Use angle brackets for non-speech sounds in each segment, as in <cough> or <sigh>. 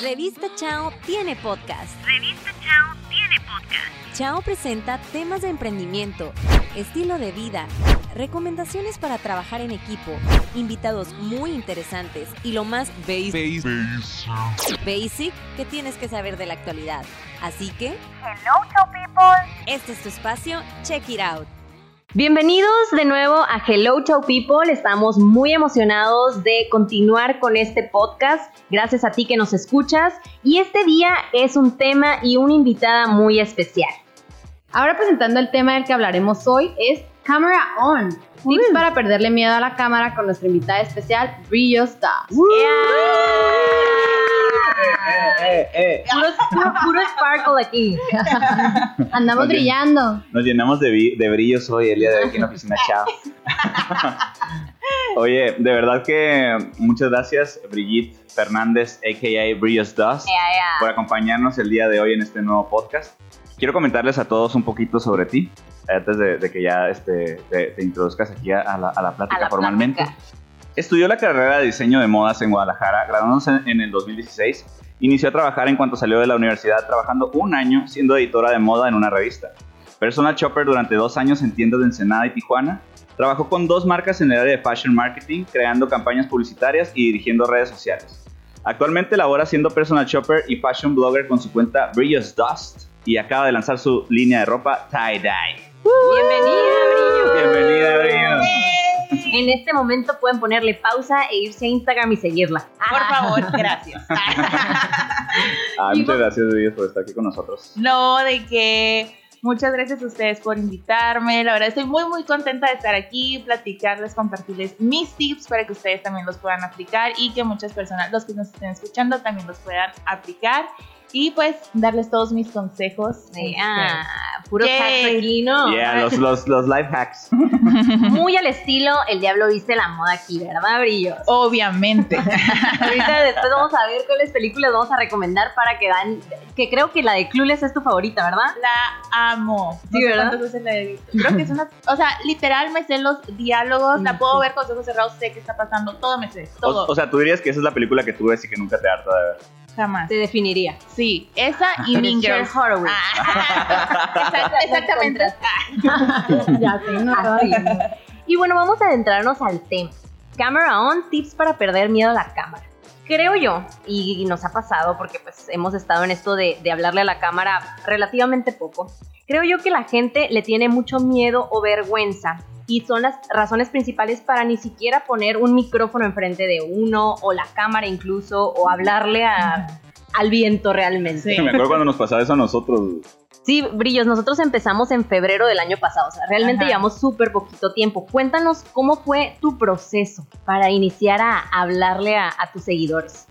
Revista Chao tiene podcast. Revista Chao tiene podcast. Chao presenta temas de emprendimiento, estilo de vida, recomendaciones para trabajar en equipo, invitados muy interesantes y lo más basic, basic que tienes que saber de la actualidad. Así que, Hello, Chao people. este es tu espacio, check it out. Bienvenidos de nuevo a Hello Chow People. Estamos muy emocionados de continuar con este podcast. Gracias a ti que nos escuchas. Y este día es un tema y una invitada muy especial. Ahora presentando el tema del que hablaremos hoy es Camera On. Tips para perderle miedo a la cámara con nuestra invitada especial, Brillos Das. Eh, eh. Puro, puro- puro sparkle aquí. <laughs> Andamos Oye. brillando. Nos llenamos de, de brillos hoy, el día de hoy aquí en la oficina Chao. <laughs> Oye, de verdad que muchas gracias, Brigitte Fernández, a.k.a. Brillos Dust, por acompañarnos el día de hoy en este nuevo podcast. Quiero comentarles a todos un poquito sobre ti, antes de, de que ya este, te, te introduzcas aquí a, la, a la plática A la formalmente. plática. Estudió la carrera de diseño de modas en Guadalajara, graduándose en, en el 2016. Inició a trabajar en cuanto salió de la universidad, trabajando un año siendo editora de moda en una revista. Personal shopper durante dos años en tiendas de Ensenada y Tijuana. Trabajó con dos marcas en el área de fashion marketing, creando campañas publicitarias y dirigiendo redes sociales. Actualmente labora siendo personal shopper y fashion blogger con su cuenta Brillos Dust y acaba de lanzar su línea de ropa Tie Dye. Bienvenida, Brillo. Bienvenida, Brillos. En este momento pueden ponerle pausa e irse a Instagram y seguirla. Por favor, <laughs> gracias. Ah, muchas gracias, Brillos, por estar aquí con nosotros. no, de que muchas gracias a ustedes por invitarme. La verdad estoy muy muy contenta de estar aquí, platicarles, compartirles mis tips para que ustedes también los puedan aplicar y que muchas personas, los que nos estén escuchando, también los puedan aplicar. Y pues darles todos mis consejos. Sí, Este, ah, puro Yay. hack aquí, ¿no? Yeah, los, los, los life hacks. <laughs> Muy al estilo, el diablo viste la moda aquí, ¿verdad, Brillos? Obviamente. <laughs> Ahorita después vamos a ver cuáles películas vamos a recomendar para que dan, que creo que la de Clueless es tu favorita, ¿verdad? La amo. Sí, ¿verdad? cuántas veces la he visto. Creo que es una. O sea, literal me sé los diálogos, la puedo ver con los ojos cerrados, sé qué está pasando, todo me sé, todo. O, o sea, tú dirías que esa es la película que tú ves y que nunca te harta de ver. Jamás. Te definiría. Sí, esa y Mean Girls. Horowitz. Ah, <laughs> exact- exactamente. <laughs> Ya sé, no Así. Y bueno, vamos a adentrarnos al tema. Camera on, tips para perder miedo a la cámara. Creo yo, y nos ha pasado porque pues hemos estado en esto de, hablarle a la cámara relativamente poco, creo yo que la gente le tiene mucho miedo o vergüenza y son las razones principales para ni siquiera poner un micrófono enfrente de uno o la cámara incluso o hablarle a- al viento realmente. Sí. Me acuerdo cuando nos pasaba eso a nosotros. Sí, Brillos, nosotros empezamos en febrero del año pasado, o sea, realmente Ajá. llevamos súper poquito tiempo. Cuéntanos cómo fue tu proceso para iniciar a hablarle a, a tus seguidores.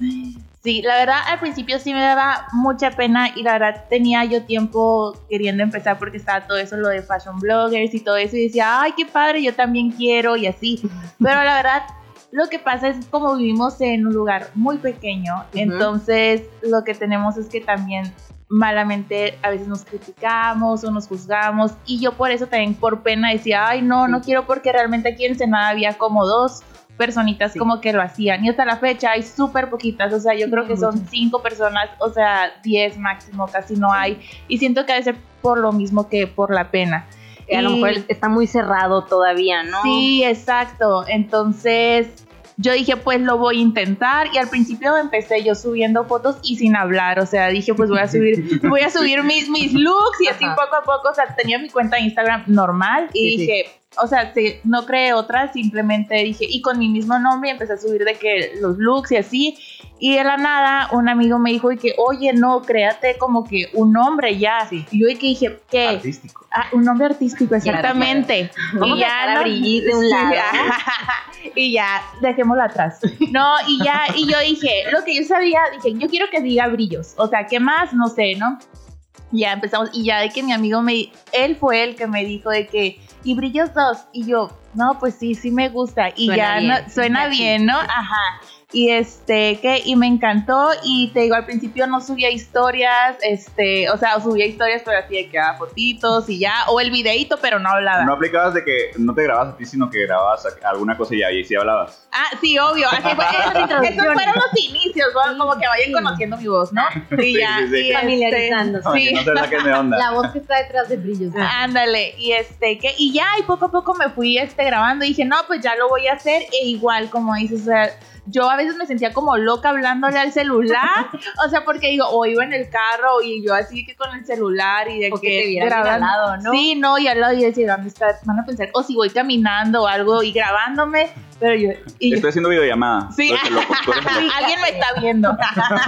Sí, la verdad al principio sí me daba mucha pena y la verdad tenía yo tiempo queriendo empezar porque estaba todo eso, lo de fashion bloggers y todo eso y decía, ay, qué padre, yo también quiero y así. <laughs> Pero la verdad, lo que pasa es como vivimos en un lugar muy pequeño, entonces lo que tenemos es que también malamente a veces nos criticamos o nos juzgamos y yo por eso también por pena decía, ay no, no quiero porque realmente aquí en Ensenada había como dos personitas Sí. como que lo hacían y hasta la fecha hay súper poquitas, o sea, yo creo que son cinco personas, o sea, diez máximo, casi no hay y siento que debe ser por lo mismo que por la pena. Que a lo mejor está muy cerrado todavía, ¿no? Sí, exacto. Entonces yo dije, pues lo voy a intentar y al principio empecé yo subiendo fotos y sin hablar, o sea, dije, pues voy a subir, <laughs> voy a subir mis, mis looks y así Ajá. poco a poco, o sea, tenía mi cuenta de Instagram normal y Sí, sí. O sea, se- no creé otra, simplemente dije, y con mi mismo nombre empecé a subir de que los looks y así, y de la nada un amigo me dijo y que, oye, no, créate como que un nombre ya, y yo que dije, ¿qué? Artístico. Ah, un nombre artístico, exactamente. Vamos a dejar a Brigitte de un lado. <laughs> y ya, dejémoslo atrás. No, y ya, y yo dije, lo que yo sabía, dije, yo quiero que diga brillos. O sea, ¿qué más? No sé, ¿no? Ya empezamos, y ya de que mi amigo me, él fue el que me dijo de que, y brillos dos, y yo, no, pues sí, sí me gusta, y Suena ya bien. no- suena bien, ¿no? Ajá. Y este que y me encantó y te digo al principio no subía historias este o sea subía historias pero así de que daba fotitos y ya o el videíto pero no hablaba No aplicabas de que no te grababas a ti, sino que grababas alguna cosa y ahí sí hablabas. ah sí obvio así fue esos, esos fueron los inicios ¿no? como que vayan conociendo mi voz no <laughs> y ya Sí, sí, sí. y este, Familiarizándose. Sí no te saquen de onda. La voz que está detrás de brillos. Ándale, y este, que, y ya, y poco a poco me fui este, grabando y dije, no, pues ya lo voy a hacer, e igual, como dices, o sea, yo a veces me sentía como loca hablándole al celular, <laughs> o sea, porque digo, o iba en el carro y yo así que con el celular y de O que te al lado, ¿no? Sí, no, y al lado y decía, ¿dónde está? Van a pensar, o si voy caminando o algo y grabándome, pero yo, y yo, Estoy haciendo videollamada. <laughs> Sí. Loco. Alguien me está viendo.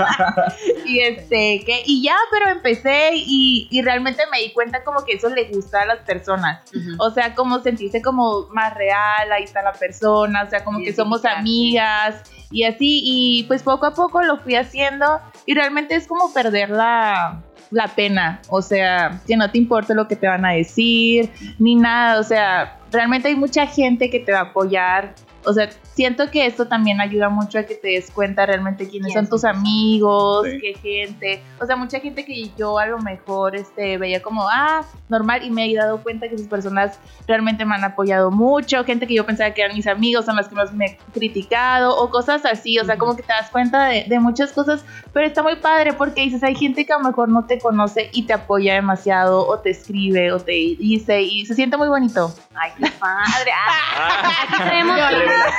<laughs> y este, que, y ya, pero empecé y, y realmente me di cuenta como que eso le gusta a las personas. O sea, como sentirse como más real, ahí está la persona, o sea, como que somos amigas y así. Y pues poco a poco lo fui haciendo y realmente es como perder la, la pena. O sea, que no te importe lo que te van a decir, ni nada. O sea, realmente hay mucha gente que te va a apoyar. O sea, siento que esto también ayuda mucho a que te des cuenta realmente quiénes ¿Quién son tus amigos, Sí. qué gente. O sea, mucha gente que yo a lo mejor este, veía como, ah, normal, y me he dado cuenta que esas personas realmente me han apoyado mucho. Gente que yo pensaba que eran mis amigos son las que más me he criticado, o cosas así. O sea, como que te das cuenta de, de muchas cosas, pero está muy padre porque dices, hay gente que a lo mejor no te conoce y te apoya demasiado, o te escribe, o te dice, y se siente muy bonito. Ay, qué padre. Ah, <laughs> Ah, tenemos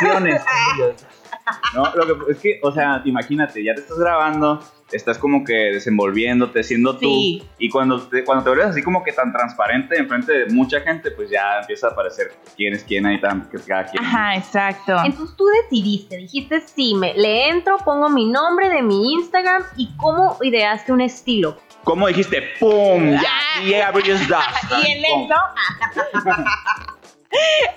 revelaciones. <laughs> No, lo que es que, o sea, imagínate, ya te estás grabando, estás como que desenvolviéndote, siendo tú. Sí. Y cuando te, cuando te vuelves así como que tan transparente enfrente de mucha gente, pues ya empieza a aparecer quién es quién ahí, tan, que cada quien. Ajá, exacto. Entonces tú decidiste, dijiste, sí, me, le entro, pongo mi nombre de mi Instagram y cómo ideaste un estilo. ¿Cómo dijiste? ¡Pum! Ya, y Bridges <laughs> Dust. Y en eso. <laughs>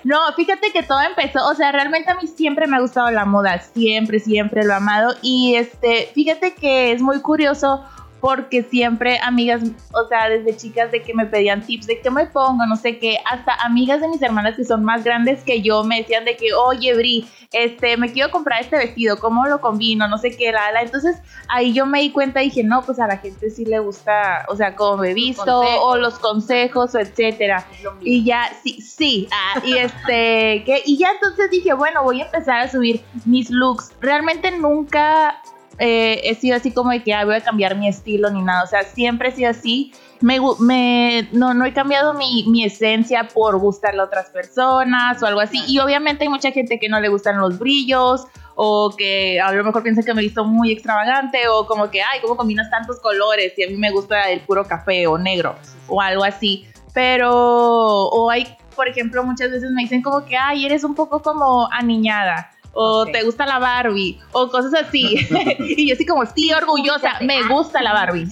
No, fíjate que todo empezó, o sea, realmente a mí siempre me ha gustado la moda, siempre, siempre lo he amado. Y este, fíjate que es muy curioso porque siempre amigas, o sea, desde chicas de que me pedían tips de qué me pongo, no sé qué, hasta amigas de mis hermanas que son más grandes que yo me decían de que, oye, Bri, este, me quiero comprar este vestido, ¿cómo lo combino? No sé qué, la, la. Entonces ahí yo me di cuenta y dije, no, pues a la gente sí le gusta, o sea, como me he visto, consejos. o los consejos, o etcétera. Y ya, sí, sí. ah, y este, que, y ya entonces dije, bueno, voy a empezar a subir mis looks. Realmente nunca eh, he sido así como de que ah, voy a cambiar mi estilo ni nada. O sea, siempre he sido así. Me, me, no, no he cambiado mi, mi esencia por gustarle a otras personas o algo así. Y obviamente hay mucha gente que no le gustan los brillos o que a lo mejor piensa que me he visto muy extravagante o como que, ay, ¿cómo combinas tantos colores? Y a mí me gusta el puro café o negro o algo así. Pero, o hay, por ejemplo, muchas veces me dicen como que, ay, eres un poco como aniñada. O te gusta la Barbie, o cosas así. <laughs> <laughs> y yo así como, sí, orgullosa, me gusta la Barbie.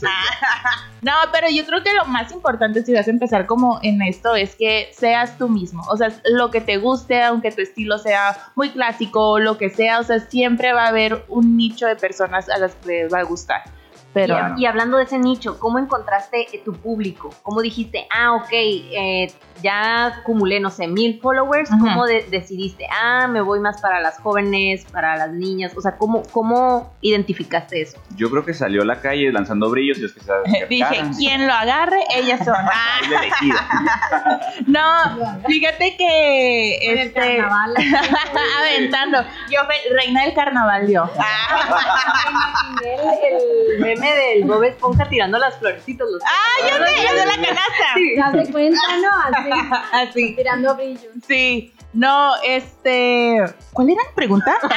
<laughs> no, pero yo creo que lo más importante si vas a empezar como en esto es que seas tú mismo. O sea, lo que te guste, aunque tu estilo sea muy clásico o lo que sea, o sea, siempre va a haber un nicho de personas a las que les va a gustar. Pero y, y hablando de ese nicho, ¿cómo encontraste eh, tu público? ¿Cómo dijiste, ah, ok, eh, ya acumulé, no sé, mil followers? ¿Cómo de- decidiste, ah, me voy más para las jóvenes, para las niñas? O sea, ¿cómo, cómo identificaste eso? Yo creo que salió a la calle lanzando brillos y es que se <laughs> dije, quien lo agarre, ellas son. <laughs> <laughs> No, fíjate que En el este carnaval. aventando. Yo reina del carnaval yo. El, meme del Bob Esponja tirando las florecitas. Los Ah, yo sé, es de la canasta. Sí. ¿Te das cuenta, no? <laughs> Así, Así. tirando brillos. Sí. No, este. ¿Cuál era la pregunta? <laughs>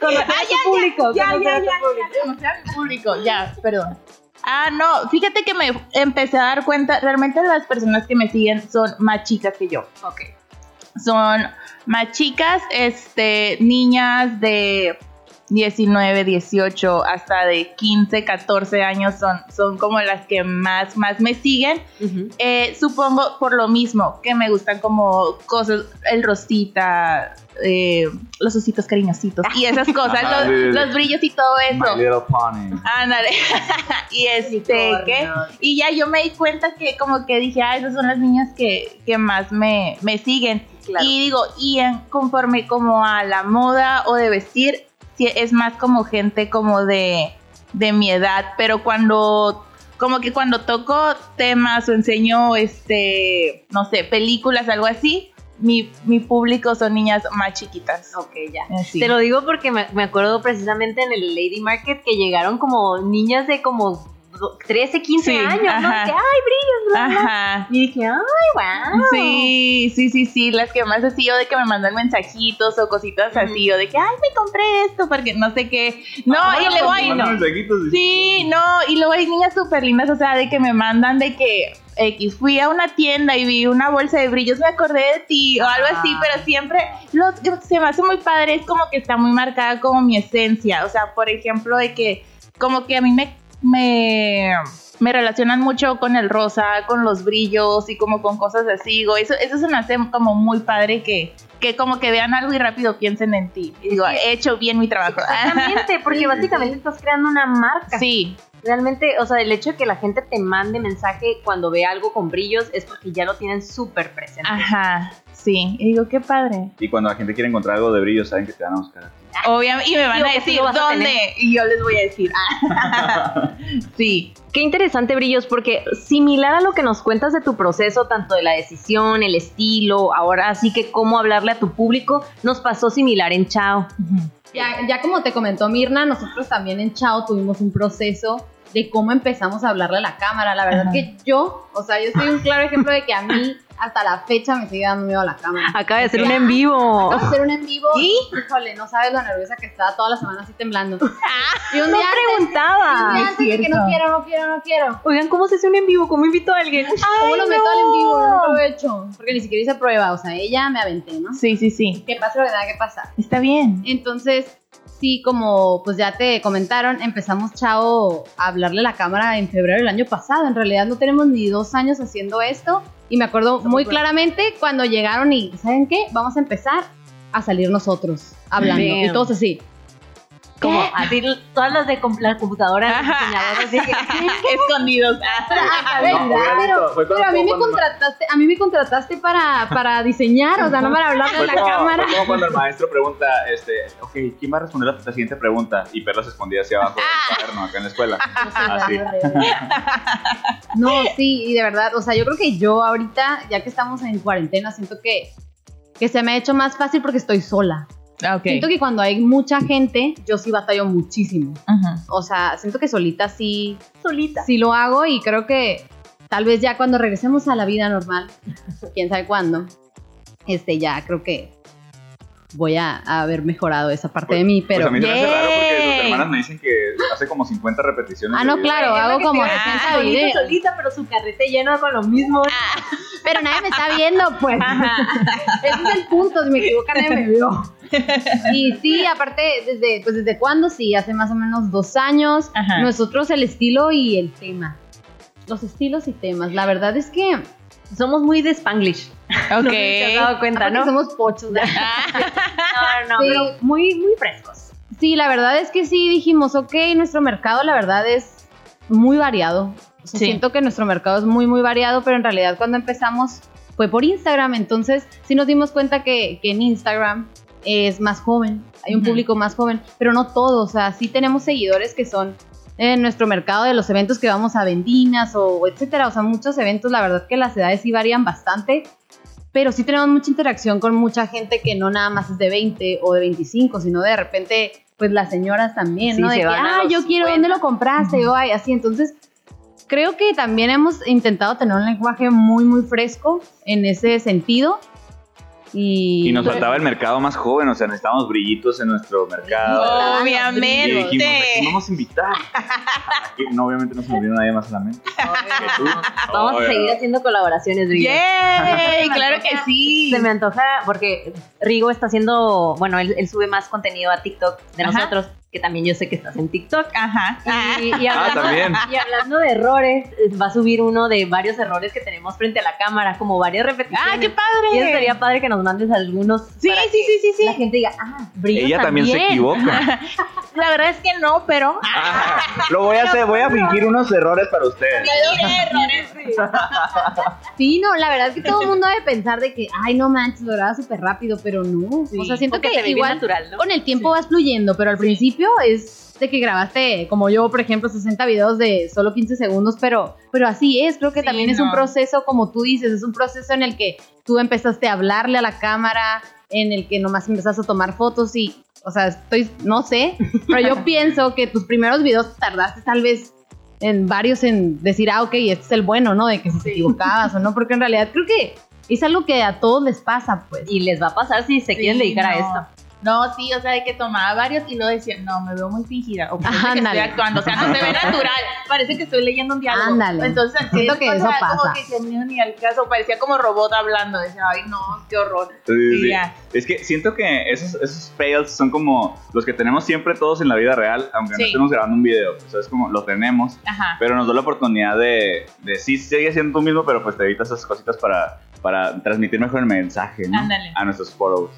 Conocer Ah, a ya, tu público. ya, conocer ya, a tu ya, público. ya, conocer a mi público, ya, perdón. Ah, no, fíjate que me empecé a dar cuenta, realmente las personas que me siguen son más chicas que yo. Ok. Son más chicas, este, niñas de 19, 18, hasta de 15, 14 años son, son como las que más, más me siguen. Eh, supongo por lo mismo, que me gustan como cosas, el rosita, eh, los ositos cariñositos y esas <laughs> cosas, Ajá, los, brillos y todo My eso. Little Pony. Ándale. <laughs> y este, ¿qué? Y ya yo me di cuenta que como que dije, ah, esas son las niñas que, que más me, me siguen. Claro. Y digo, y en, conforme como a la moda o de vestir, es más como gente como de, de mi edad, pero cuando como que cuando toco temas o enseño este, no sé, películas, algo así, mi, mi público son niñas más chiquitas. Ok, ya. Así. Te lo digo porque me, me acuerdo precisamente en el Lady Market que llegaron como niñas de como 13, 15 Sí, años, ¿no? Que, ay, brillos, bla, bla". Ajá. Y dije, ay, wow. Sí, sí, sí, sí, las que más así, o de que me mandan mensajitos o cositas así, o de que, ay, me compré esto, porque no sé qué. No, Ah, y luego hay, Mandan mensajitos y- Sí, no, y luego hay niñas súper lindas, o sea, de que me mandan de que X, fui a una tienda y vi una bolsa de brillos, me acordé de ti, o algo así, Ah. pero siempre lo se me hace muy padre es como que está muy marcada como mi esencia, o sea, por ejemplo, de que como que a mí me, me, me relacionan mucho con el rosa, con los brillos y como con cosas así, digo, eso, eso se me hace como muy padre que, que como que vean algo y rápido piensen en ti, y digo, he hecho bien mi trabajo. Exactamente, <laughs> porque básicamente estás creando una marca. Sí, Realmente, o sea, el hecho de que la gente te mande mensaje cuando ve algo con brillos es porque ya lo tienen súper presente. ajá, sí, y digo, qué padre. Y cuando la gente quiere encontrar algo de brillo, saben que te van a buscar. a ti. Obviamente, y me van a decir a dónde, y yo les voy a decir, ah. <laughs> sí, Qué interesante, Brillos, porque similar a lo que nos cuentas de tu proceso, tanto de la decisión, el estilo, ahora sí que cómo hablarle a tu público, nos pasó similar en Chao. Ya, ya como te comentó Mirna, nosotros también en Chao tuvimos un proceso de cómo empezamos a hablarle a la cámara. La verdad Ajá. que yo, o sea, yo soy un claro ejemplo de que a mí hasta la fecha me sigue dando miedo a la cámara. Acaba de ser un en vivo. Vamos a hacer un en vivo ¿Y? y, híjole, no sabes lo nerviosa que estaba toda la semana así temblando. Y un No día antes, y un preguntaba. día antes de que no quiero, no quiero, no quiero. Oigan, ¿cómo se hace un en vivo? ¿Cómo invito a alguien? ¿Cómo lo meto al en vivo? No lo he hecho. Porque ni siquiera hice prueba, o sea, ella me aventé, ¿no? sí, sí, sí, Que pase lo que tenga que pasar. está bien. Entonces, sí, como pues ya te comentaron, empezamos Chao a hablarle a la cámara en febrero del año pasado. En realidad no tenemos ni dos años haciendo esto. Y me acuerdo muy claramente cuando llegaron y, ¿saben qué? Vamos a empezar a salir nosotros hablando. Damn. Y todos así. Como <laughs> así, todas las de com- la computadora, los Ajá. diseñadores, así que, <laughs> Escondidos. A <laughs> ver, No, fue pero, a mí me contrataste, a mí me contrataste para, para diseñar, o sea, no para hablarle a Fue la como, cámara. fue como cuando el maestro pregunta, este, ok, ¿quién va a responder a la siguiente pregunta? Y Perla se escondía hacia abajo del cuaderno acá en la escuela. Así. No, sí, y de verdad, o sea, yo creo que yo ahorita, ya que estamos en cuarentena, siento que, que se me ha hecho más fácil porque estoy sola. Ok. Siento que cuando hay mucha gente, yo sí batallo muchísimo. O sea, siento que solita sí, solita. sí lo hago y creo que tal vez ya cuando regresemos a la vida normal, quién sabe cuándo, este ya creo que voy a, a haber mejorado esa parte de mí, Pues pero... a mí se me hace raro porque sus Yay. hermanas me dicen que hace como 50 repeticiones. Ah, no, claro, hago como que 60 solita, videos. solita, pero su carrete lleno con lo mismo. Pero nadie me está viendo, pues. Ese es el punto, si me equivoco nadie me vio. Y sí, aparte, desde, pues desde cuándo, sí, hace más o menos dos años, Ajá. nosotros el estilo y el tema. Los estilos y temas. La verdad es que Somos muy de Spanglish. <laughs> No sé si te has dado Ok. cuenta, aparte ¿no? somos pochos. No, <laughs> no, Sí. pero muy, muy frescos. Sí, la verdad es que sí dijimos, ok, nuestro mercado la verdad es muy variado. O sea, Sí. Siento que nuestro mercado es muy, muy variado, pero en realidad cuando empezamos fue por Instagram. Entonces sí nos dimos cuenta que, que en Instagram es más joven, hay un público más joven, pero no todo. O sea, sí tenemos seguidores que son en nuestro mercado de los eventos que vamos a Vendinas o etcétera. O sea, muchos eventos, la verdad que las edades sí varían bastante. Pero sí tenemos mucha interacción con mucha gente que no nada más es de 20 o de 25, sino de repente, pues las señoras también, Sí, ¿no? De que, ah, yo quiero, 50. ¿dónde lo compraste? O ay, así. Entonces, creo que también hemos intentado tener un lenguaje muy, muy fresco en ese sentido. Y, Y nos faltaba el mercado más joven, o sea, necesitábamos brillitos en nuestro mercado. Y Obviamente. dijimos, ¿a quién vamos a invitar? No, obviamente no se nos vino nadie más a la mente. Vamos a seguir haciendo colaboraciones, Rigo. ¡Yay! <laughs> Claro que sí. Se me antoja porque Rigo está haciendo, bueno, él, él sube más contenido a TikTok de Ajá. nosotros, que también yo sé que estás en TikTok. Ajá. Y, y Ah, también. y hablando de errores, va a subir uno de varios errores que tenemos frente a la cámara, como varias repeticiones. ¡Ah, qué padre! Y eso sería padre que nos mandes algunos. Sí, para sí, sí, sí, sí. La gente diga, ah, Brillo Ella también se equivoca. <laughs> la verdad es que no, pero. Lo voy a hacer, voy a fingir unos errores para ustedes. <laughs> Sí, no, la verdad es que todo el mundo debe pensar de que, ay, no manches, lo grabas súper rápido, pero no. o sea, siento que se igual natural, ¿no? con el tiempo vas fluyendo, pero al principio es de que grabaste, como yo, por ejemplo, 60 videos de solo 15 segundos, pero, pero así es, creo que Sí, también es un proceso, como tú dices, es un proceso en el que tú empezaste a hablarle a la cámara, en el que nomás empezaste a tomar fotos y, o sea, estoy, no sé, pero yo <laughs> pienso que tus primeros videos tardaste tal vez en varios en decir, ah, ok, este es el bueno, ¿no? De que si te equivocabas o no, porque en realidad creo que es algo que a todos les pasa, pues. Y les va a pasar si se quieren Sí, dedicar a esto. No, sí, o sea, de que tomaba varios y luego decía, no, me veo muy fingida. O parece que estoy actuando. O sea, no se ve natural. Parece que estoy leyendo un diálogo. Ándale. Entonces, Siento sí, que o eso sea, pasa. Como que se me ni al caso. Parecía como robot hablando. Decía, ay, no, qué horror. Sí, sí, Y sí. ya. Es que siento que esos, esos fails son como los que tenemos siempre todos en la vida real, aunque no estemos grabando un video. O sea, es como lo tenemos, Ajá. pero nos da la oportunidad de, de sí, sigue siendo tú mismo, pero pues te evitas esas cositas para, para transmitir mejor el mensaje ¿no? A nuestros followers.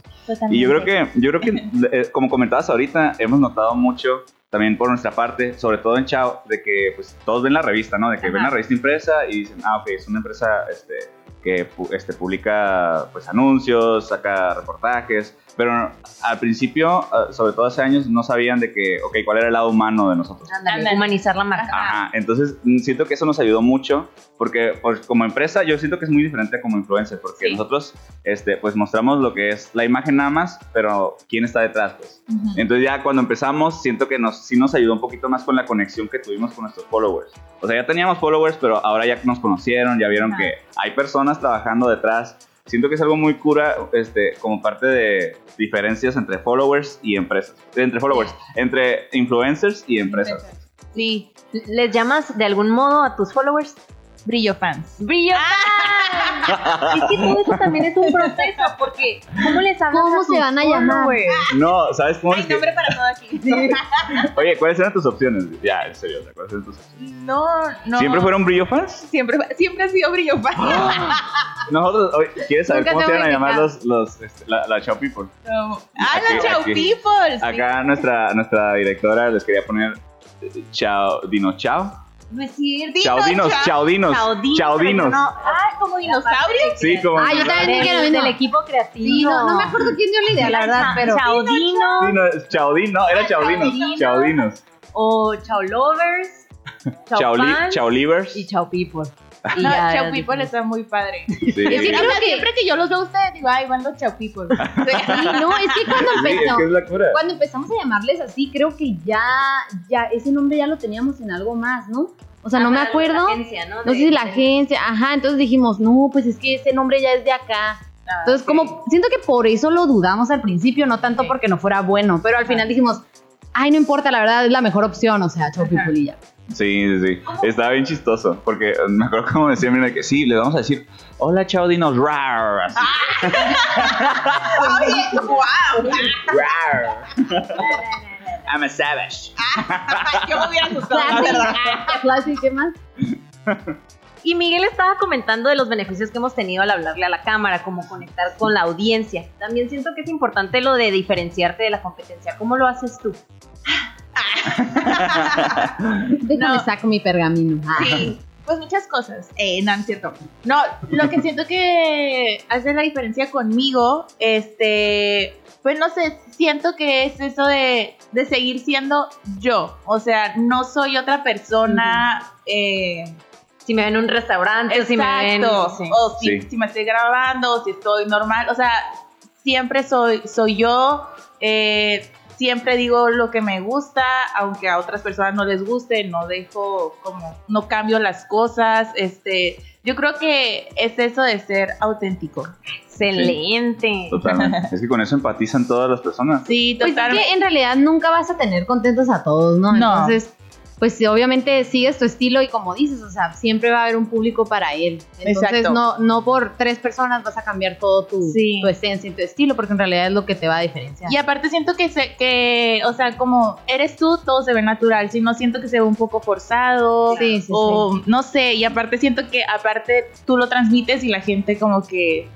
Y yo creo que, yo creo que eh, como comentabas ahorita, hemos notado mucho también por nuestra parte, sobre todo en Chao, de que pues todos ven la revista, ¿no? De que ven la revista impresa y dicen, ah, ok, es una empresa este, que este, publica pues anuncios, saca reportajes, pero al principio, eh, sobre todo hace años, no sabían de que, ok, cuál era el lado humano de nosotros. Ándale. humanizar la marca. Ajá, entonces mm, siento que eso nos ayudó mucho porque pues, como empresa yo siento que es muy diferente como influencer porque Sí. nosotros este, pues mostramos lo que es la imagen nada más, pero quién está detrás pues. Ujú. Entonces ya cuando empezamos siento que nos, sí nos ayudó un poquito más con la conexión que tuvimos con nuestros followers. O sea, ya teníamos followers, pero ahora ya nos conocieron, ya vieron Ajá. que hay personas trabajando detrás. Siento que es algo muy cura este, como parte de diferencias entre followers y empresas. Entre followers, entre influencers y empresas. Sí, ¿Les llamas de algún modo a tus followers? Brillo fans. Brillo. es que todo eso también es un <laughs> proceso, porque ¿cómo les hablas ¿Cómo a se van a llamar? followers? No, ¿sabes cómo Hay es que- nombre para todo aquí. Oye, ¿cuáles eran tus opciones? Ya, en serio, ¿cuáles eran tus opciones? No, no. ¿Siempre fueron brillo fans? Siempre, siempre ha sido brillo fans. Nosotros, oye, ¿quieres saber Nunca cómo te se van a llamar los, los este, la, la Chao People? Como, ah, Aquí- la Chao aquí. People. sí. Acá nuestra, nuestra directora les quería poner eh, Chao, Dino Chao. No es cierto. Chao Dinos, Chao Dinos, Chaudinos, Chao pero Dinos. no- Ah, como dinosaurios. Sí, como. Ah, yo también dije lo Del, equipo creativo. Sí, no, no me acuerdo quién dio la idea, la verdad, pero... Chaudino Dino, Chao Din- no, era Chao Dinos. Chaudino. Chao Dinos. o Chao Lovers, <laughs> Chao, Chao, li- Fans Chao Livers. y Chao People. Y No, ya People está muy padre. Sí, Es que, creo o sea, que- siempre que yo los veo a ustedes, digo, ay, van los Chao People. Sí, no, es que cuando Sí, es empezó... que es la cura. Cuando empezamos a llamarles así, creo que ya, ya, ese nombre ya lo teníamos en algo más, ¿no? O sea, no me acuerdo. la agencia, ¿no? No De- sé si la de- agencia, ajá, entonces dijimos, no, pues es que ese nombre ya es de acá. Ah, Entonces, como, siento que por eso lo dudamos al principio, no tanto Sí. porque no fuera bueno, pero al final dijimos, ay, no importa, la verdad es la mejor opción, o sea, Chau Ajá. People y ya. Sí, sí, sí. Estaba bien chistoso. Porque me acuerdo como decía, mira, que sí, le vamos a decir, hola, Chao Dinos, rar. Así, Oye, wow. rar. I'm a savage. Yo me hubiera. Classic, ¿qué más? Y Miguel estaba comentando de los beneficios que hemos tenido al hablarle a la cámara, como conectar con la audiencia. También siento que es importante lo de diferenciarte de la competencia. ¿Cómo lo haces tú? Déjame No. saco mi pergamino. Sí, pues muchas cosas. Eh, no, no es cierto. No, lo que siento que hace la diferencia conmigo, este, pues no sé, siento que es eso de, de seguir siendo yo. O sea, no soy otra persona. eh, Si me ven en un restaurante, o si me ven... exacto. sí. O si, Sí. si me estoy grabando, o si estoy normal. O sea, siempre soy, soy yo. eh, siempre digo lo que me gusta, aunque a otras personas no les guste, no dejo como, no cambio las cosas. Este, yo creo que es eso de ser auténtico. Excelente. Totalmente. Es que con eso empatizan todas las personas. Sí, Pues es totalmente. que en realidad nunca vas a tener contentos a todos, ¿no? No. Entonces, pues obviamente sigues tu estilo y como dices, o sea, siempre va a haber un público para él. Entonces, Exacto. no, no por tres personas vas a cambiar todo tu, Sí. tu esencia y tu estilo, porque en realidad es lo que te va a diferenciar. Y aparte siento que, se, que, o sea, como eres tú, todo se ve natural. Si no, siento que se ve un poco forzado. Sí, sí, o no sé, y aparte siento que aparte tú lo transmites y la gente como que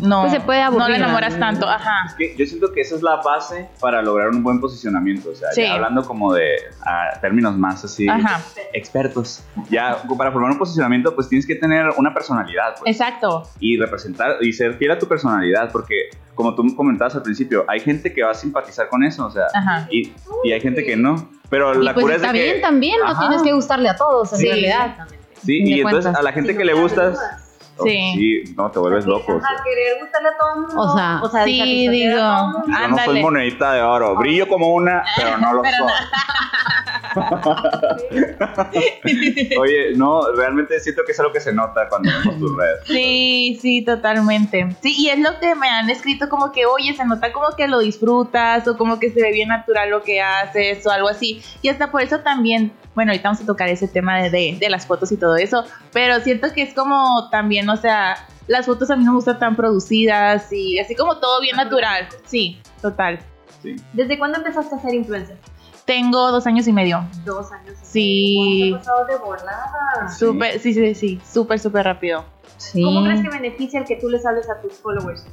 no, Pues se puede no aburrir, la enamoras ¿no? tanto, ajá. Es que yo siento que esa es la base para lograr un buen posicionamiento. O sea, Sí. ya hablando como de ah, términos más así Ajá, expertos. Ya para formar un posicionamiento, pues tienes que tener una personalidad. pues, exacto. y representar y ser fiel a tu personalidad. Porque, como tú comentabas al principio, hay gente que va a simpatizar con eso. O sea, Ajá. y, y hay gente que no. Pero Y la pues cura es de está que- bien también, no tienes que gustarle a todos, en Sí. realidad. Sí, y entonces cuentas. a la gente Si que no le gustas. Sí. sí, no, te vuelves loco. o sea. A querer gustarle a todo el mundo. O sea, o sea sí, satisfacer digo. Yo no soy monedita de oro. Brillo como una, pero no lo <laughs> Pero soy. <laughs> Oye, no, realmente siento que es algo que se nota cuando vemos tus redes. Sí, sí, totalmente. Sí, y es lo que me han escrito como que, oye, se nota como que lo disfrutas o como que se ve bien natural lo que haces o algo así. Y hasta por eso también, bueno, ahorita vamos a tocar ese tema de, de, de las fotos y todo eso, pero siento que es como también, o sea, las fotos a mí no me gustan tan producidas y así como todo bien natural. Sí, total. Sí. ¿Desde cuándo empezaste a ser influencer? Tengo dos años y medio. Dos años. Sí. ¿Cómo te ha pasado de volada? Súper, sí, sí, sí, súper, súper rápido. Sí. ¿Cómo crees que beneficia el que tú les hables a tus followers?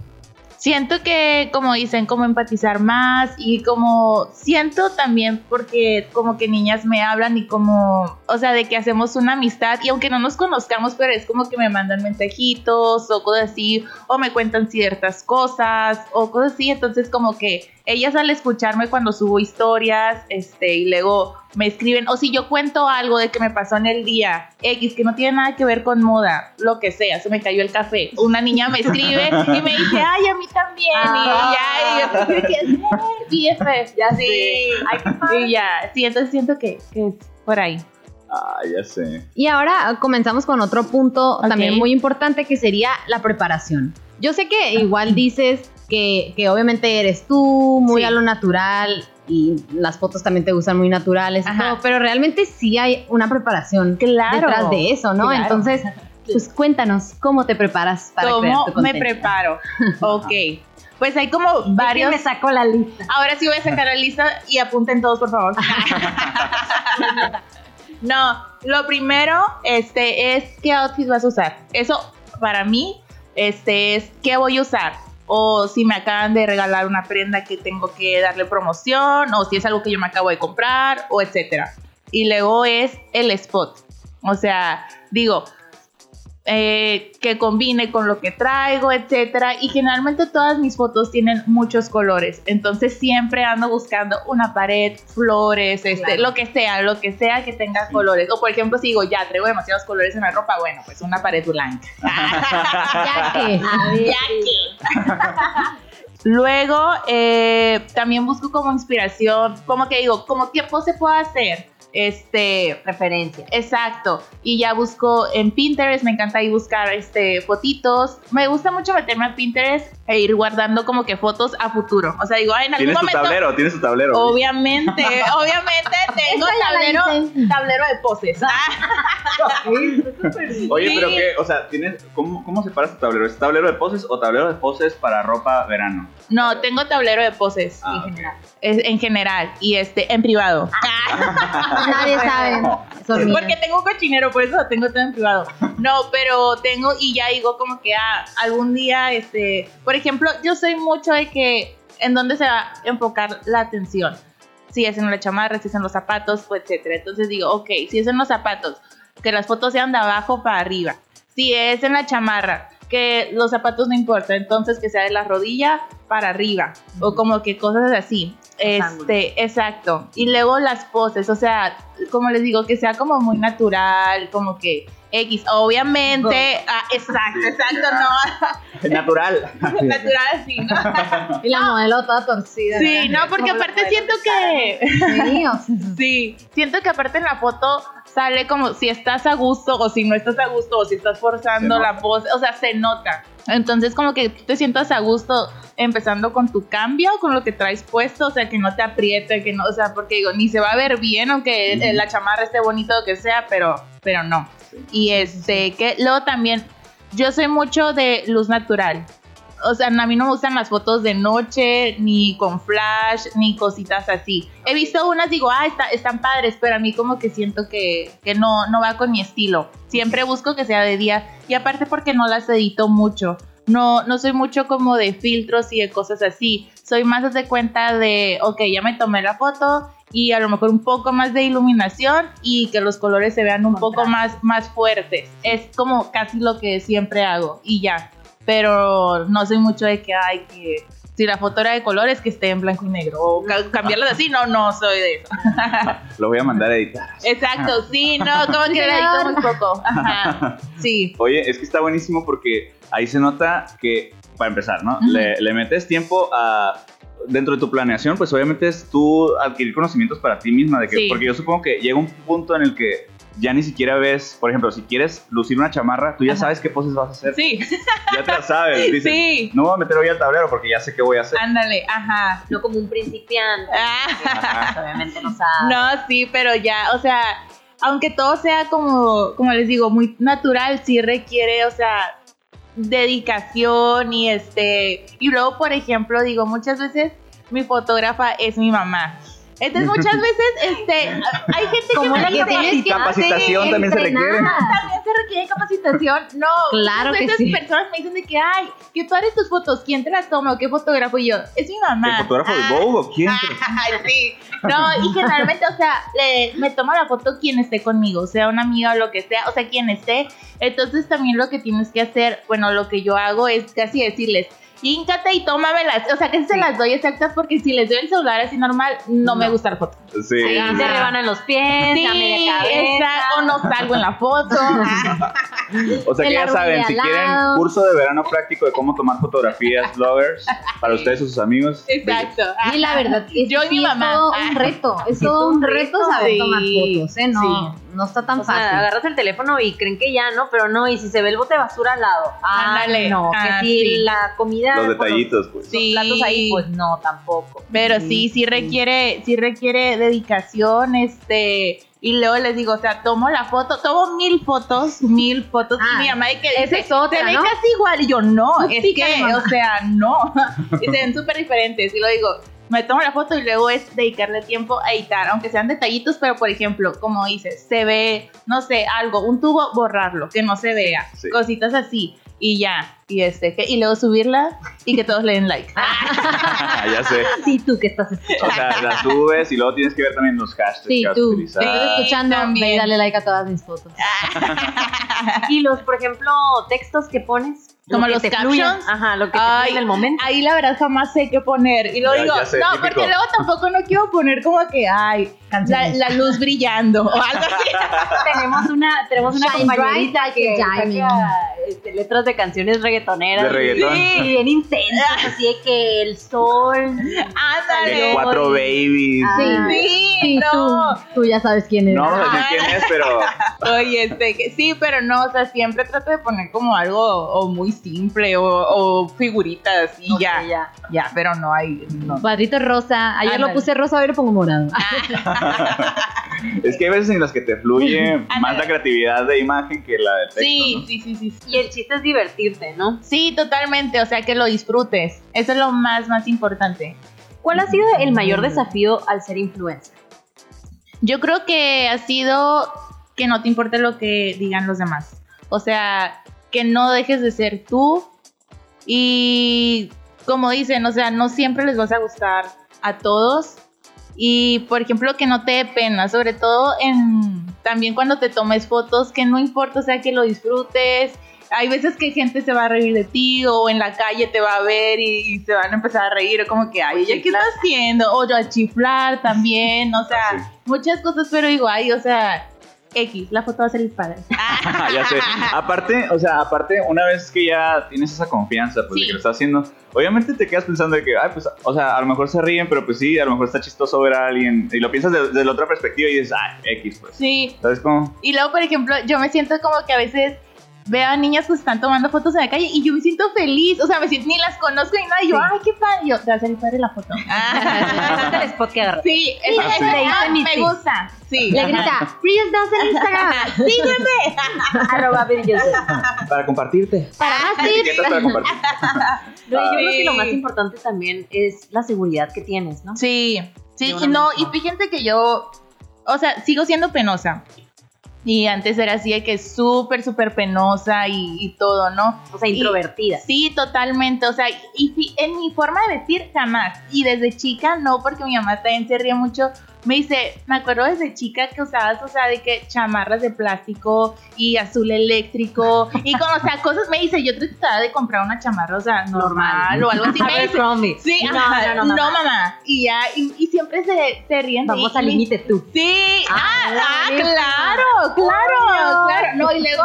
Siento que, como dicen, como empatizar más y como siento también porque como que niñas me hablan y como, o sea, de que hacemos una amistad y aunque no nos conozcamos, pero es como que me mandan mensajitos o cosas así, o me cuentan ciertas cosas o cosas así, entonces como que ellas al escucharme cuando subo historias, este, y luego me escriben, o si yo cuento algo de que me pasó en el día X, que no tiene nada que ver con moda, lo que sea, se me cayó el café, una niña me escribe y me dice, ay, a mí también, Ah. y ya, y yo de que, "Eh, BFF, Ya sí, sé. Qué y ya, sí, entonces siento que, que es por ahí. Ah, ya sé. Y ahora comenzamos con otro punto Ok. también muy importante que sería la preparación. Yo sé que igual dices que, que obviamente eres tú, muy Sí. a lo natural y las fotos también te gustan muy naturales y Ajá. todo, pero realmente sí hay una preparación Claro. detrás de eso, ¿no? Claro. Entonces, pues cuéntanos, ¿cómo te preparas para crear ¿Cómo tu me preparo? <laughs> Ok, pues hay como varios... me saco la lista. Ahora sí voy a sacar la lista y apunten todos, por favor. <laughs> no, lo primero este, es qué outfit vas a usar. Eso para mí este, es qué voy a usar. O si me acaban de regalar una prenda que tengo que darle promoción, o si es algo que yo me acabo de comprar, o etcétera. Y luego es el spot. O sea, digo, eh, que combine con lo que traigo, etcétera. Y generalmente todas mis fotos tienen muchos colores. Entonces siempre ando buscando una pared, flores, este, Claro. lo que sea, lo que sea que tenga colores. O por ejemplo, si digo, ya traigo demasiados colores en la ropa, bueno, pues una pared blanca. <laughs> Ya que ya <laughs> que. Luego, eh, también busco como inspiración, como que digo, como qué pose puedo hacer. Este, Referencia. Exacto. Y ya busco en Pinterest, me encanta ahí buscar este, fotitos. Me gusta mucho meterme a Pinterest e ir guardando como que fotos a futuro. O sea, digo, ay, en algún Tienes tu momento. tablero, tienes tu tablero. Obviamente, <laughs> obviamente tengo tablero, tablero de poses. <laughs> <laughs> Oye, pero qué, o sea, tienes, ¿cómo, ¿cómo separas tu tablero? ¿Es tablero de poses o tablero de poses para ropa verano? No, tengo tablero de poses Ah, en ok. general. es- en general y este en privado. Nadie sabe. Porque tengo un cochinero, por eso lo tengo todo en privado. No, pero tengo y ya digo como que ah, algún día, este, por ejemplo, yo soy mucho de que en dónde se va a enfocar la atención. Si es en la chamarra, si es en los zapatos, pues etcétera. Entonces digo, ok, si es en los zapatos, que las fotos sean de abajo para arriba. Si es en la chamarra, que los zapatos no importa, entonces que sea de la rodilla para arriba. O como que cosas así. Ángulos. Este, exacto. Y luego las poses, o sea, como les digo, que sea como muy natural, como que X. Obviamente, ah, exacto, exacto, no, <laughs> Natural. <laughs> natural así, ¿no? <laughs> Y la modelo toda torcida. Sí, ¿verdad? no, porque aparte siento que, Sí, sí, siento que aparte en la foto sale como si estás a gusto o si no estás a gusto o si estás forzando la pose, o sea, se nota. Entonces como que te sientas a gusto empezando con tu cambio, con lo que traes puesto, o sea, que no te apriete, que no, o sea, porque digo, ni se va a ver bien aunque la chamarra esté bonita o que sea, pero, pero no. Y este, que luego también, yo soy mucho de luz natural. O sea, a mí no me gustan las fotos de noche, ni con flash, ni cositas así. He visto unas, digo, ah, está- están padres, pero a mí como que siento que, que no, no va con mi estilo. Siempre busco que sea de día. Y aparte porque no las edito mucho. no, no soy mucho como de filtros y de cosas así. Soy más de cuenta de, ok, ya me tomé la foto y a lo mejor un poco más de iluminación y que los colores se vean un poco más, más fuertes. Es como casi lo que siempre hago y ya. Pero no soy mucho de que hay que si la foto era de colores, que esté en blanco y negro. O ca- cambiarla de así, no, no soy de eso. <laughs> Lo voy a mandar a editar. Exacto, sí, no, como que le edito muy poco. Ajá, sí. <laughs> Oye, es que está buenísimo porque ahí se nota que, para empezar, ¿no? Le, le metes tiempo a... Dentro de tu planeación, pues obviamente es tú adquirir conocimientos para ti misma, de que, Sí. porque yo supongo que llega un punto en el que ya ni siquiera ves, por ejemplo, si quieres lucir una chamarra, tú ya Ajá. sabes qué poses vas a hacer. Sí, Ya te la sabes. Dices, sí. No me voy a meter hoy al tablero porque ya sé qué voy a hacer. Ándale, ajá. No como un principiante. Ah. Pues, obviamente no sabe. No, sí, pero ya, o sea, aunque todo sea como, como les digo, muy natural, sí requiere, o sea, dedicación y este, y luego, por ejemplo, digo, muchas veces mi fotógrafa es mi mamá. Entonces muchas veces, este, hay gente que me la que dice, tienes que Capacitación también se requiere. también se requiere capacitación. No, Claro muchas que sí. personas me dicen de que, ay, qué padres tus fotos, ¿quién te las toma o qué fotógrafo? Y yo, es mi mamá. ¿El fotógrafo de Ah. Vogue o quién? <laughs> Ay, sí. No, y generalmente, o sea, le- me toma la foto quien esté conmigo, sea una amiga o lo que sea, o sea, quien esté. Entonces también lo que tienes que hacer, bueno, lo que yo hago es casi decirles, híncate y tómamelas. O sea, que se las doy exactas porque si les doy el celular así normal, no, me gusta la foto. Sí. Sí, Ajá. se rebanan los pies, Sí, a media cabeza. o no salgo en la foto. O sea que ya saben, si quieren curso de verano práctico de cómo tomar fotografías bloggers para ustedes o sus amigos. Exacto. Y la verdad, es, Yo y mi sí mamá. es todo Ah. un reto. Es todo un reto saber Sí. tomar fotos, ¿eh? No, Sí. no está tan O sea, fácil. agarras el teléfono y creen que ya, ¿no? Pero no, y si se ve el bote de basura al lado. Ah, Ándale. no, Ah, que si sí. la comida. Los detallitos, pues. Sí. los platos ahí, pues no, tampoco. Pero sí, sí requiere, sí requiere dedicación, este, y luego les digo, o sea, tomo la foto, tomo mil fotos, mil fotos, Ah, y mi mamá de que dice, es otra, se ve ¿no? casi igual, y yo, no, es que, mamá. o sea, no, <laughs> y se ven súper diferentes, y lo digo, me tomo la foto y luego es dedicarle tiempo a editar, aunque sean detallitos, pero por ejemplo, como dices, se ve, no sé, algo, un tubo, borrarlo, que no se vea, Sí. cositas así, y ya, y este, que- y luego subirla, y que todos le den like. <laughs> ya sé. Sí, tú que estás escuchando. O sea, las subes y luego tienes que ver también los hashtags Sí, que vas a tú. utilizar. Estás Sí, escuchando, ve y dale like a todas mis fotos. <laughs> Y los, por ejemplo, textos que pones. Lo Como los captions. Ajá, lo que te Ay, en el momento. Ahí la verdad jamás sé qué poner. Y luego Ya- digo, ya sé, no, típico. porque luego tampoco no quiero poner como que, ay, la, Canciones. la luz brillando o algo así. <laughs> tenemos una, tenemos una Shine compañerita bright que saca, este, letras de canciones reggaetoneras. De reggaetón. Sí, bien intensas, así de que el sol. Ándale. Cuatro babies. Ah, Sí. Sí, Sí, no. tú, tú ya sabes quién eres. No a decir quién es, pero <laughs> Oye, este, que- sí, pero no, o sea, siempre trato de poner como algo o muy simple o, o figuritas y ya, ya. ya, pero no hay, no. Cuadrito rosa. Ayer lo puse rosa, hoy le pongo morado. <laughs> es que hay veces en las que te fluye más la creatividad de imagen que la de texto. Sí, ¿no? sí, sí, sí, sí. Y el chiste es divertirte, ¿no? Sí, totalmente, o sea, que lo disfrutes. Eso es lo más, más importante. ¿Cuál ha sido el mayor desafío al ser influencer? Yo creo que ha sido que no te importe lo que digan los demás. O sea, que no dejes de ser tú. Y como dicen, o sea, no siempre les vas a gustar a todos. Y por ejemplo, que no te dé pena, sobre todo en también cuando te tomes fotos, que no importa, o sea, que lo disfrutes. Hay veces que gente se va a reír de ti o en la calle te va a ver y, y se van a empezar a reír, o como que, ay, ¿ella qué está haciendo? O yo a chiflar también, o sea, Sí. muchas cosas, pero digo, ay, o sea, X, la foto va a salir padre. <laughs> ya sé. Aparte, o sea, aparte, una vez que ya tienes esa confianza, pues, de que lo estás haciendo, obviamente te quedas pensando de que, ay, pues, o sea, a lo mejor se ríen, pero pues sí, a lo mejor está chistoso ver a alguien, y lo piensas de- desde la otra perspectiva y dices, ay, X, pues. Sí, ¿Sabes cómo? Y luego, por ejemplo, yo me siento como que a veces veo a niñas que están tomando fotos en la calle y yo me siento feliz. O sea, me siento, ni las conozco ni nada. Y yo, Sí. ay, qué padre. Y yo, te va a salir padre la foto. <laughs> Este el spot que agarras. Sí, Ah, sí. ah, mi me sí. gusta. Sí. Le grita, Brillas Dance en Instagram. Sígueme. <laughs> Arroba. Para compartirte. Para más tips. Para compartir. <laughs> Yo creo Sí. que lo más importante también es la seguridad que tienes, ¿no? Sí, sí, y no, y fíjense que yo, o sea, sigo siendo penosa. Y antes era así de que súper, súper penosa y, y todo, ¿no? O sea, Y- introvertida. Sí, totalmente. O sea, y sí, en mi forma de vestir jamás. Y desde chica no, porque mi mamá también se ríe mucho. Me dice, me acuerdo desde chica que usabas, o sea, de que chamarras de plástico y azul eléctrico y con, o sea, cosas. Me dice, yo trataba de comprar una chamarra, o sea, normal, o algo así. <laughs> Me dice, Abercrombie. sí, no, ajá, no, no, mamá. mamá. Y ya, y, y siempre se, se ríen. Vamos al límite tú. Sí, ah, Ah, ah, claro, claro, claro. No, y luego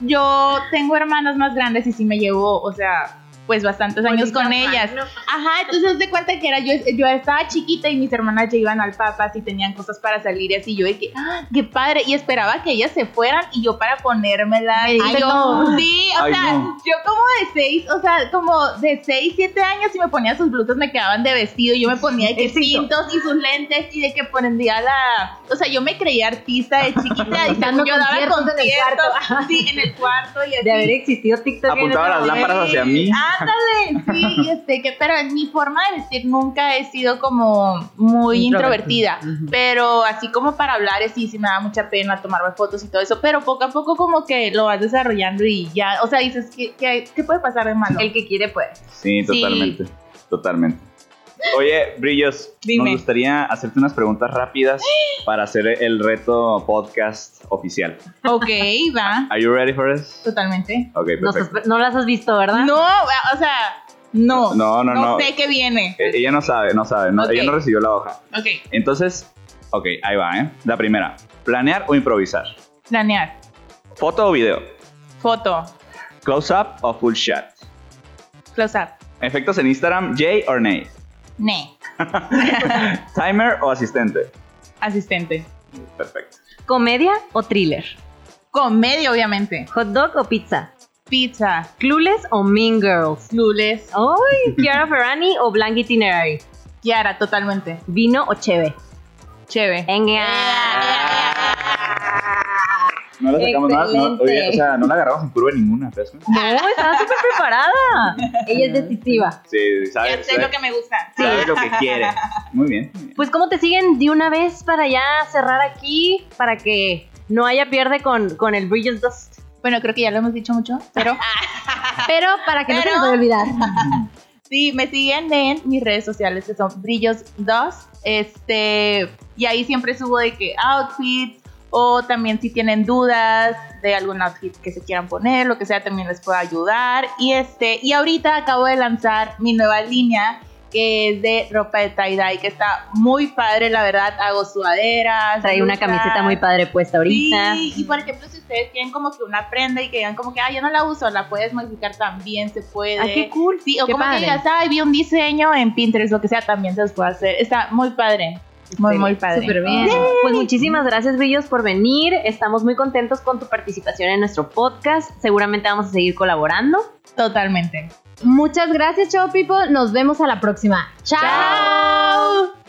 yo tengo hermanas más grandes y sí me llevo, o sea, pues bastantes años con ellas. Ajá, entonces de cuenta que era yo, yo estaba chiquita y mis hermanas ya iban al papas y tenían cosas para salir y así yo de que, ¡ah, qué padre, y esperaba que ellas se fueran y yo para ponérmela. Me Y dice yo, no. sí, o Ay, sea, no. yo como de seis, o sea, como de seis, siete años y me ponía sus blusas me quedaban de vestido, yo me ponía de que Éxito. cintos y sus lentes y de que ponía la, o sea, yo me creía artista de chiquita y <laughs> Dando yo daba conciertos en el conciertos, sí, en el cuarto y así. De haber existido TikTok. en Apuntaba las lámparas hacia mí. Ándale, sí, y <laughs> este, que, pero en mi forma de vestir nunca he sido como muy introvertida, pero así como para hablar, sí, sí me da mucha pena tomarme fotos y todo eso, pero poco a poco como que lo vas desarrollando y ya, o sea, dices, ¿qué, qué, qué puede pasar de malo? El que quiere puede. Sí, totalmente. Totalmente. Oye, Brillos, Dime. nos gustaría hacerte unas preguntas rápidas para hacer el reto podcast oficial. Ok, va, Are you ready for this? totalmente. Ok, No, perfecto. no las has visto, ¿verdad? No, o sea, no, No, no, no. sé qué viene. Eh, Ella no sabe, no sabe. no-. Ella no recibió la hoja. Ok, Entonces, ok, ahí va, ¿eh? La primera. ¿Planear o improvisar? planear, ¿Foto o video? foto, ¿Close-up o full shot? close up, ¿Efectos en Instagram, Jay or Nay? Ne, <laughs> ¿Timer o asistente? asistente, Perfecto. ¿Comedia o thriller? comedia obviamente, ¿Hot dog o pizza? pizza, ¿Clueless o Mean Girls? clueless, ¡Ay! <laughs> ¿Kiara Ferrani o Blank Itinerary? Kiara, totalmente, ¿Vino o cheve? chévere. Venga. No la sacamos nada, no, oye, o sea, no la agarramos en curva ninguna, ¿ves? <laughs> No, estaba súper preparada. Ella es decisiva. Sí, Ya sabe, sé lo que me gusta. sabe lo que quiere. Muy bien. muy bien. Pues, ¿cómo te siguen de una vez para ya cerrar aquí? Para que no haya pierde con, con el Bridges Dust. Bueno, creo que ya lo hemos dicho mucho, pero <laughs> Pero para que no se nos vaya a olvidar. <laughs> sí, me siguen en mis redes sociales que son brillos2, este, y ahí siempre subo de que outfits o también si tienen dudas de algún outfit que se quieran poner, lo que sea, también les puedo ayudar. Y este, y ahorita acabo de lanzar mi nueva línea que es de ropa de tie-dye, que está muy padre, la verdad, hago sudaderas. Trae una camiseta muy padre puesta ahorita. Sí, y por ejemplo, si ustedes tienen como que una prenda y que digan como que, ah, yo no la uso, la puedes modificar también, se puede. Ah, qué cool. Sí, o Qué como padre. que digas, ay, vi un diseño en Pinterest, lo que sea, también se los puede hacer. Está muy padre. Muy, muy padre. Súper bien. Pues muchísimas gracias, Brillos, por venir. Estamos muy contentos con tu participación en nuestro podcast. Seguramente vamos a seguir colaborando. Totalmente. Muchas gracias, Chao People. Nos vemos a la próxima. Chao. Chao.